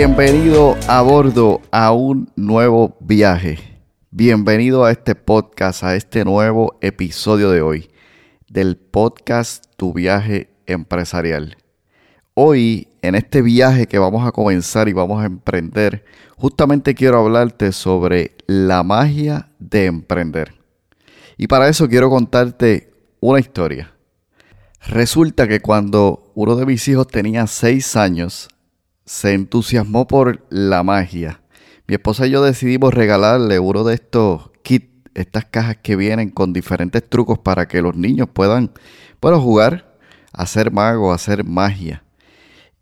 Bienvenido a bordo a un nuevo viaje. Bienvenido a este podcast, a este nuevo episodio de hoy del podcast Tu viaje empresarial. Hoy, en este viaje que vamos a comenzar y vamos a emprender, justamente quiero hablarte sobre la magia de emprender. Y para eso quiero contarte una historia. Resulta que cuando uno de mis hijos tenía seis años, se entusiasmó por la magia. Mi esposa y yo decidimos regalarle uno de estos kits, estas cajas que vienen con diferentes trucos para que los niños puedan, bueno, jugar, hacer mago, hacer magia.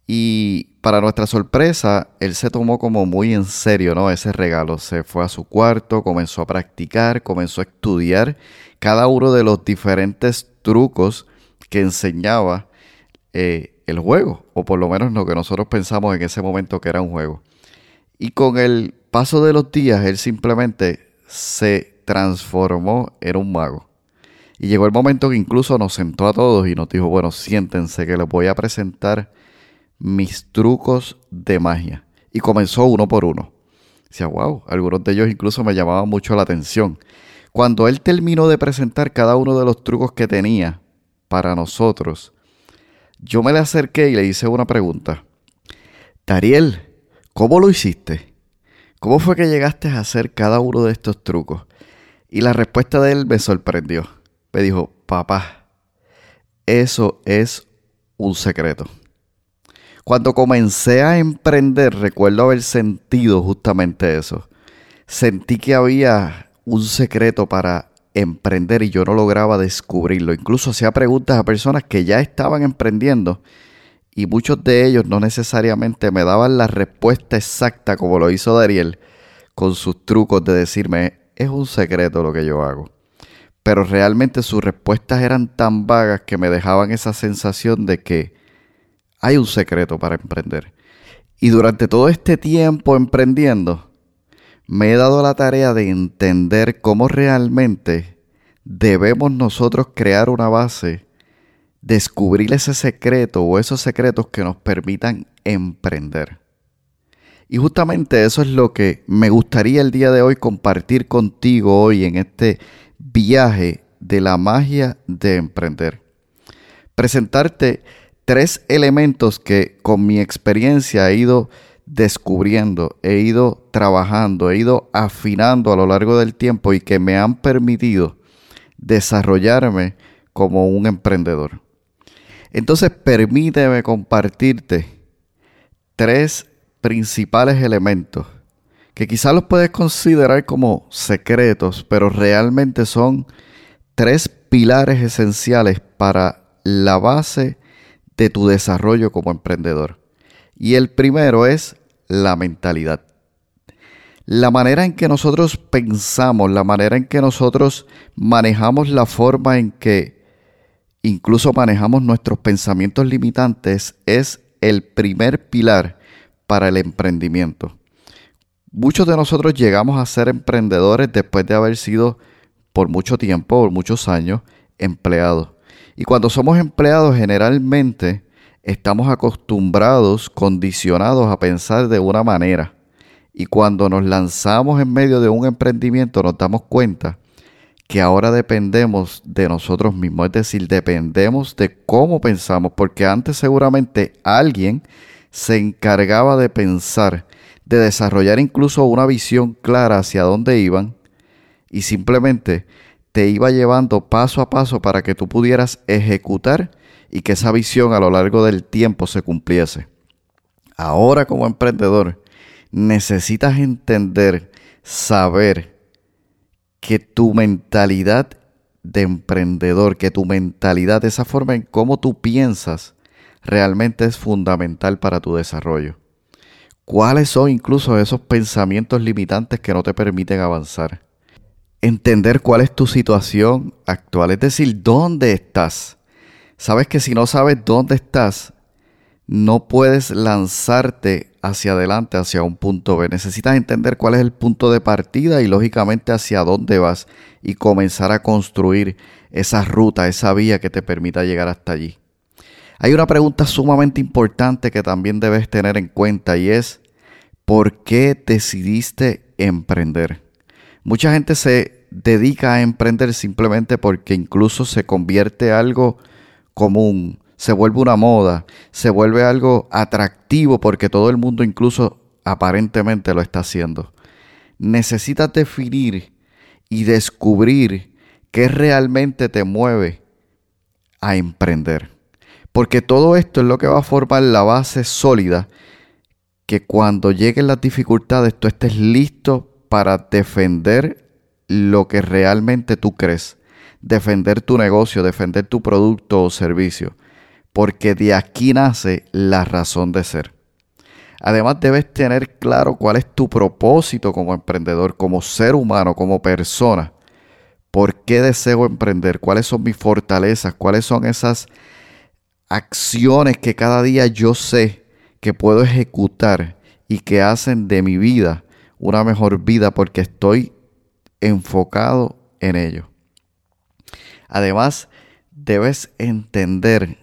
Y para nuestra sorpresa, él se tomó como muy en serio, ¿no? Ese regalo. Se fue a su cuarto, comenzó a practicar, comenzó a estudiar cada uno de los diferentes trucos que enseñaba eh, el juego, o por lo menos lo que nosotros pensamos en ese momento que era un juego. Y con el paso de los días, él simplemente se transformó en un mago. Y llegó el momento que incluso nos sentó a todos y nos dijo, bueno, siéntense que les voy a presentar mis trucos de magia. Y comenzó uno por uno. Decía, wow, algunos de ellos incluso me llamaban mucho la atención. Cuando él terminó de presentar cada uno de los trucos que tenía para nosotros, yo me le acerqué y le hice una pregunta. Tariel, ¿cómo lo hiciste? ¿Cómo fue que llegaste a hacer cada uno de estos trucos? Y la respuesta de él me sorprendió. Me dijo, papá, eso es un secreto. Cuando comencé a emprender, recuerdo haber sentido justamente eso. Sentí que había un secreto para emprender y yo no lograba descubrirlo. Incluso hacía preguntas a personas que ya estaban emprendiendo y muchos de ellos no necesariamente me daban la respuesta exacta como lo hizo Dariel con sus trucos de decirme es un secreto lo que yo hago. Pero realmente sus respuestas eran tan vagas que me dejaban esa sensación de que hay un secreto para emprender. Y durante todo este tiempo emprendiendo, me he dado la tarea de entender cómo realmente debemos nosotros crear una base, descubrir ese secreto o esos secretos que nos permitan emprender. Y justamente eso es lo que me gustaría el día de hoy compartir contigo hoy en este viaje de la magia de emprender. Presentarte tres elementos que con mi experiencia he ido descubriendo, he ido trabajando, he ido afinando a lo largo del tiempo y que me han permitido desarrollarme como un emprendedor. Entonces permíteme compartirte tres principales elementos que quizás los puedes considerar como secretos, pero realmente son tres pilares esenciales para la base de tu desarrollo como emprendedor. Y el primero es la mentalidad. La manera en que nosotros pensamos, la manera en que nosotros manejamos la forma en que incluso manejamos nuestros pensamientos limitantes es el primer pilar para el emprendimiento. Muchos de nosotros llegamos a ser emprendedores después de haber sido por mucho tiempo, por muchos años, empleados. Y cuando somos empleados generalmente estamos acostumbrados, condicionados a pensar de una manera. Y cuando nos lanzamos en medio de un emprendimiento nos damos cuenta que ahora dependemos de nosotros mismos, es decir, dependemos de cómo pensamos, porque antes seguramente alguien se encargaba de pensar de desarrollar incluso una visión clara hacia dónde iban y simplemente te iba llevando paso a paso para que tú pudieras ejecutar y que esa visión a lo largo del tiempo se cumpliese. Ahora como emprendedor necesitas entender, saber que tu mentalidad de emprendedor, que tu mentalidad, esa forma en cómo tú piensas, realmente es fundamental para tu desarrollo. ¿Cuáles son incluso esos pensamientos limitantes que no te permiten avanzar? Entender cuál es tu situación actual, es decir, dónde estás. Sabes que si no sabes dónde estás, no puedes lanzarte hacia adelante, hacia un punto B. Necesitas entender cuál es el punto de partida y lógicamente hacia dónde vas y comenzar a construir esa ruta, esa vía que te permita llegar hasta allí. Hay una pregunta sumamente importante que también debes tener en cuenta y es, ¿por qué decidiste emprender? Mucha gente se dedica a emprender simplemente porque incluso se convierte algo común, se vuelve una moda, se vuelve algo atractivo porque todo el mundo incluso aparentemente lo está haciendo. Necesitas definir y descubrir qué realmente te mueve a emprender. Porque todo esto es lo que va a formar la base sólida que cuando lleguen las dificultades tú estés listo para defender lo que realmente tú crees, defender tu negocio, defender tu producto o servicio, porque de aquí nace la razón de ser. Además debes tener claro cuál es tu propósito como emprendedor, como ser humano, como persona. ¿Por qué deseo emprender? ¿Cuáles son mis fortalezas? ¿Cuáles son esas acciones que cada día yo sé que puedo ejecutar y que hacen de mi vida una mejor vida porque estoy enfocado en ello. Además, debes entender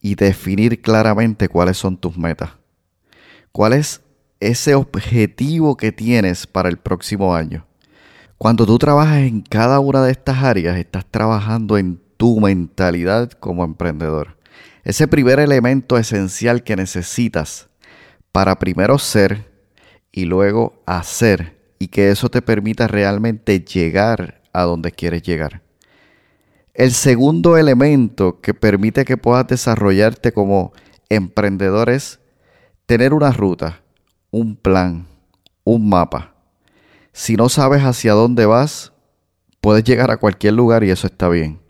y definir claramente cuáles son tus metas. ¿Cuál es ese objetivo que tienes para el próximo año? Cuando tú trabajas en cada una de estas áreas, estás trabajando en tu mentalidad como emprendedor. Ese primer elemento esencial que necesitas para primero ser y luego hacer y que eso te permita realmente llegar a donde quieres llegar. El segundo elemento que permite que puedas desarrollarte como emprendedor es tener una ruta, un plan, un mapa. Si no sabes hacia dónde vas, puedes llegar a cualquier lugar y eso está bien.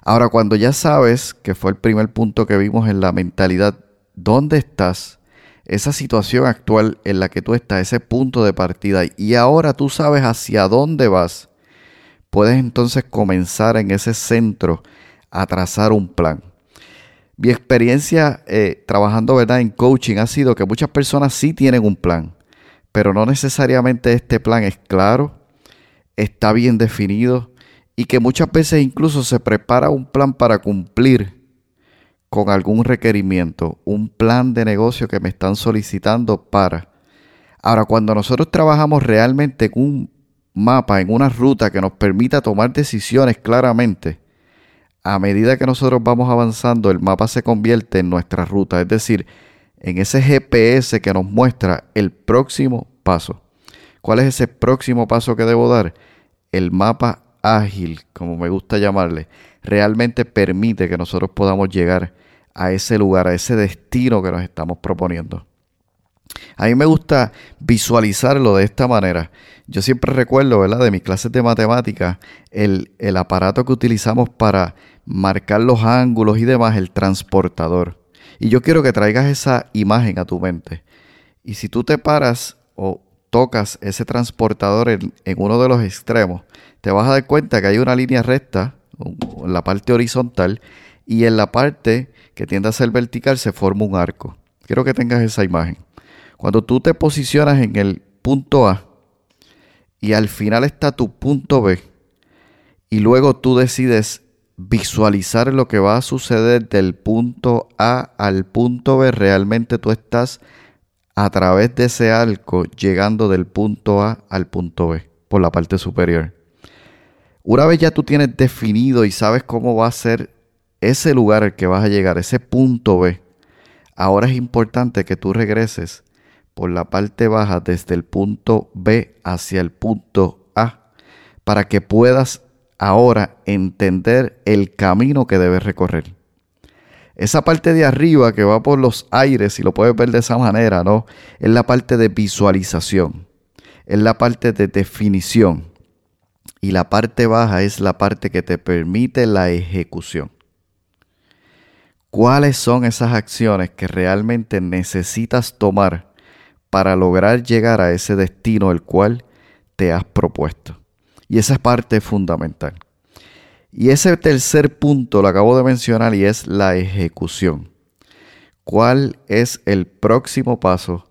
Ahora, cuando ya sabes, que fue el primer punto que vimos en la mentalidad, ¿dónde estás? Esa situación actual en la que tú estás, ese punto de partida, y ahora tú sabes hacia dónde vas, puedes entonces comenzar en ese centro a trazar un plan. Mi experiencia eh, trabajando ¿verdad? en coaching ha sido que muchas personas sí tienen un plan, pero no necesariamente este plan es claro, está bien definido, y que muchas veces incluso se prepara un plan para cumplir con algún requerimiento, un plan de negocio que me están solicitando para. Ahora, cuando nosotros trabajamos realmente en un mapa, en una ruta que nos permita tomar decisiones claramente, a medida que nosotros vamos avanzando, el mapa se convierte en nuestra ruta, es decir, en ese GPS que nos muestra el próximo paso. ¿Cuál es ese próximo paso que debo dar? El mapa ágil, como me gusta llamarle, realmente permite que nosotros podamos llegar a ese lugar, a ese destino que nos estamos proponiendo. A mí me gusta visualizarlo de esta manera. Yo siempre recuerdo, ¿verdad? De mis clases de matemáticas, el, el aparato que utilizamos para marcar los ángulos y demás, el transportador. Y yo quiero que traigas esa imagen a tu mente. Y si tú te paras o tocas ese transportador en, uno de los extremos, te vas a dar cuenta que hay una línea recta en la parte horizontal y en la parte que tiende a ser vertical se forma un arco. Quiero que tengas esa imagen. Cuando tú te posicionas en el punto A y al final está tu punto B y luego tú decides visualizar lo que va a suceder del punto A al punto B, realmente tú estás a través de ese arco llegando del punto A al punto B por la parte superior. Una vez ya tú tienes definido y sabes cómo va a ser ese lugar al que vas a llegar, ese punto B, ahora es importante que tú regreses por la parte baja desde el punto B hacia el punto A para que puedas ahora entender el camino que debes recorrer. Esa parte de arriba que va por los aires, si lo puedes ver de esa manera, ¿no? Es la parte de visualización, es la parte de definición. Y la parte baja es la parte que te permite la ejecución. ¿Cuáles son esas acciones que realmente necesitas tomar para lograr llegar a ese destino el cual te has propuesto? Y esa es parte fundamental. Y ese tercer punto lo acabo de mencionar y es la ejecución. ¿Cuál es el próximo paso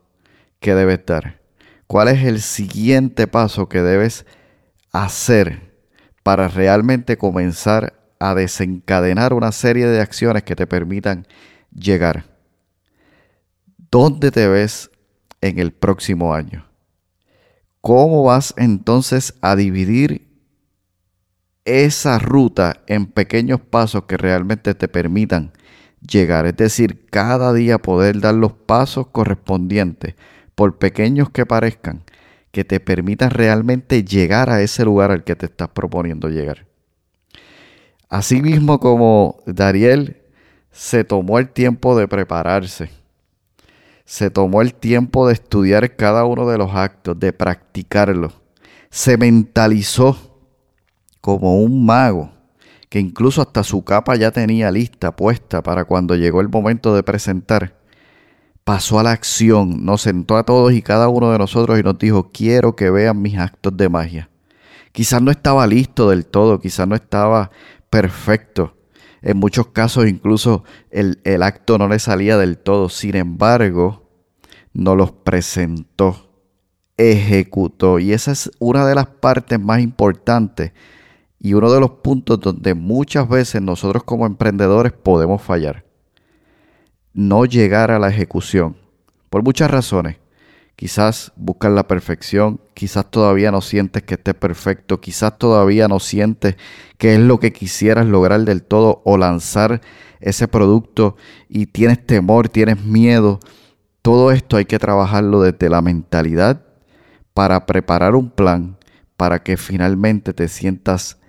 que debes dar? ¿Cuál es el siguiente paso que debes hacer para realmente comenzar a desencadenar una serie de acciones que te permitan llegar? ¿Dónde te ves en el próximo año? ¿Cómo vas entonces a dividir esa ruta en pequeños pasos que realmente te permitan llegar. Es decir, cada día poder dar los pasos correspondientes, por pequeños que parezcan, que te permitan realmente llegar a ese lugar al que te estás proponiendo llegar. Asimismo como Dariel se tomó el tiempo de prepararse, se tomó el tiempo de estudiar cada uno de los actos, de practicarlo, se mentalizó como un mago, que incluso hasta su capa ya tenía lista, puesta para cuando llegó el momento de presentar. Pasó a la acción, nos sentó a todos y cada uno de nosotros y nos dijo, quiero que vean mis actos de magia. Quizás no estaba listo del todo, quizás no estaba perfecto. En muchos casos incluso el, el acto no le salía del todo. Sin embargo, nos los presentó, ejecutó. Y esa es una de las partes más importantes y uno de los puntos donde muchas veces nosotros como emprendedores podemos fallar. No llegar a la ejecución. Por muchas razones. Quizás buscas la perfección, quizás todavía no sientes que esté perfecto, quizás todavía no sientes que es lo que quisieras lograr del todo o lanzar ese producto y tienes temor, tienes miedo. Todo esto hay que trabajarlo desde la mentalidad para preparar un plan para que finalmente te sientas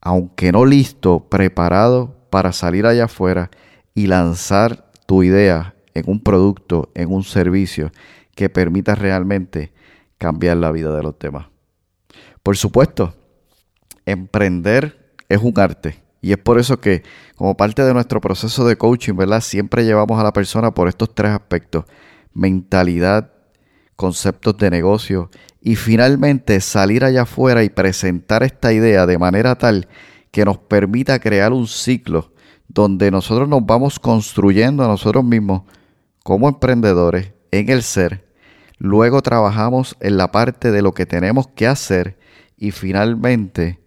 aunque no listo, preparado para salir allá afuera y lanzar tu idea en un producto, en un servicio que permita realmente cambiar la vida de los demás. Por supuesto, emprender es un arte y es por eso que como parte de nuestro proceso de coaching, ¿verdad? Siempre llevamos a la persona por estos tres aspectos, mentalidad, conceptos de negocio y finalmente salir allá afuera y presentar esta idea de manera tal que nos permita crear un ciclo donde nosotros nos vamos construyendo a nosotros mismos como emprendedores en el ser, luego trabajamos en la parte de lo que tenemos que hacer y finalmente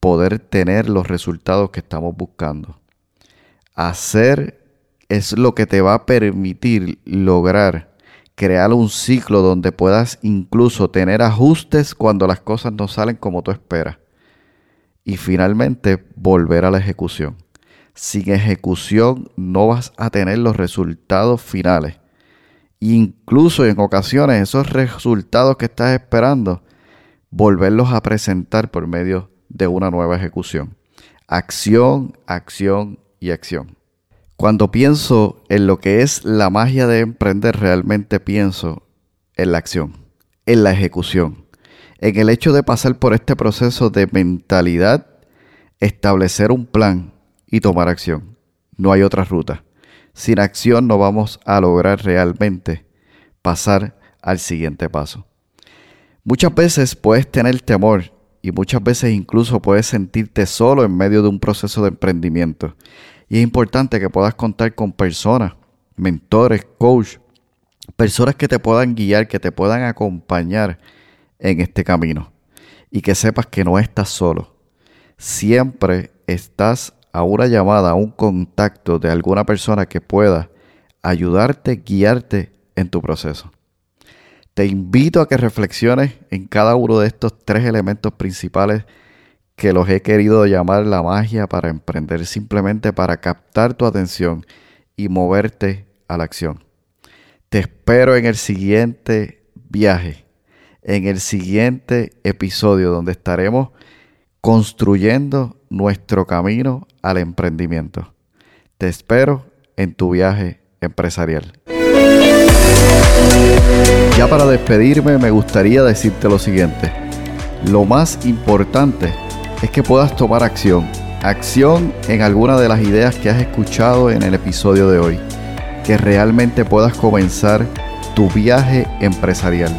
poder tener los resultados que estamos buscando. Hacer es lo que te va a permitir lograr crear un ciclo donde puedas incluso tener ajustes cuando las cosas no salen como tú esperas. Y finalmente volver a la ejecución. Sin ejecución no vas a tener los resultados finales. Incluso en ocasiones esos resultados que estás esperando, volverlos a presentar por medio de una nueva ejecución. Acción, acción y acción. Cuando pienso en lo que es la magia de emprender, realmente pienso en la acción, en la ejecución, en el hecho de pasar por este proceso de mentalidad, establecer un plan y tomar acción. No hay otra ruta. Sin acción no vamos a lograr realmente pasar al siguiente paso. Muchas veces puedes tener temor y muchas veces incluso puedes sentirte solo en medio de un proceso de emprendimiento. Y es importante que puedas contar con personas, mentores, coach, personas que te puedan guiar, que te puedan acompañar en este camino. Y que sepas que no estás solo. Siempre estás a una llamada, a un contacto de alguna persona que pueda ayudarte, guiarte en tu proceso. Te invito a que reflexiones en cada uno de estos tres elementos principales que los he querido llamar la magia para emprender, simplemente para captar tu atención y moverte a la acción. Te espero en el siguiente viaje, en el siguiente episodio donde estaremos construyendo nuestro camino al emprendimiento. Te espero en tu viaje empresarial. Ya para despedirme me gustaría decirte lo siguiente. Lo más importante es que puedas tomar acción. Acción en alguna de las ideas que has escuchado en el episodio de hoy. Que realmente puedas comenzar tu viaje empresarial.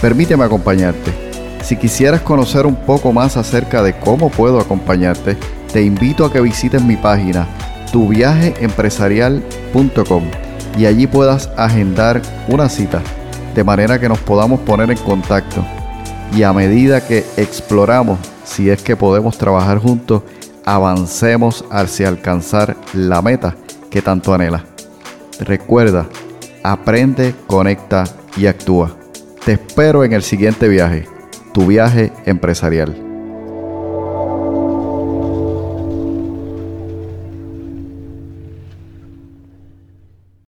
Permíteme acompañarte. Si quisieras conocer un poco más acerca de cómo puedo acompañarte, te invito a que visites mi página tuviajeempresarial.com y allí puedas agendar una cita de manera que nos podamos poner en contacto y a medida que exploramos si es que podemos trabajar juntos, avancemos hacia alcanzar la meta que tanto anhela. Recuerda, aprende, conecta y actúa. Te espero en el siguiente viaje, tu viaje empresarial.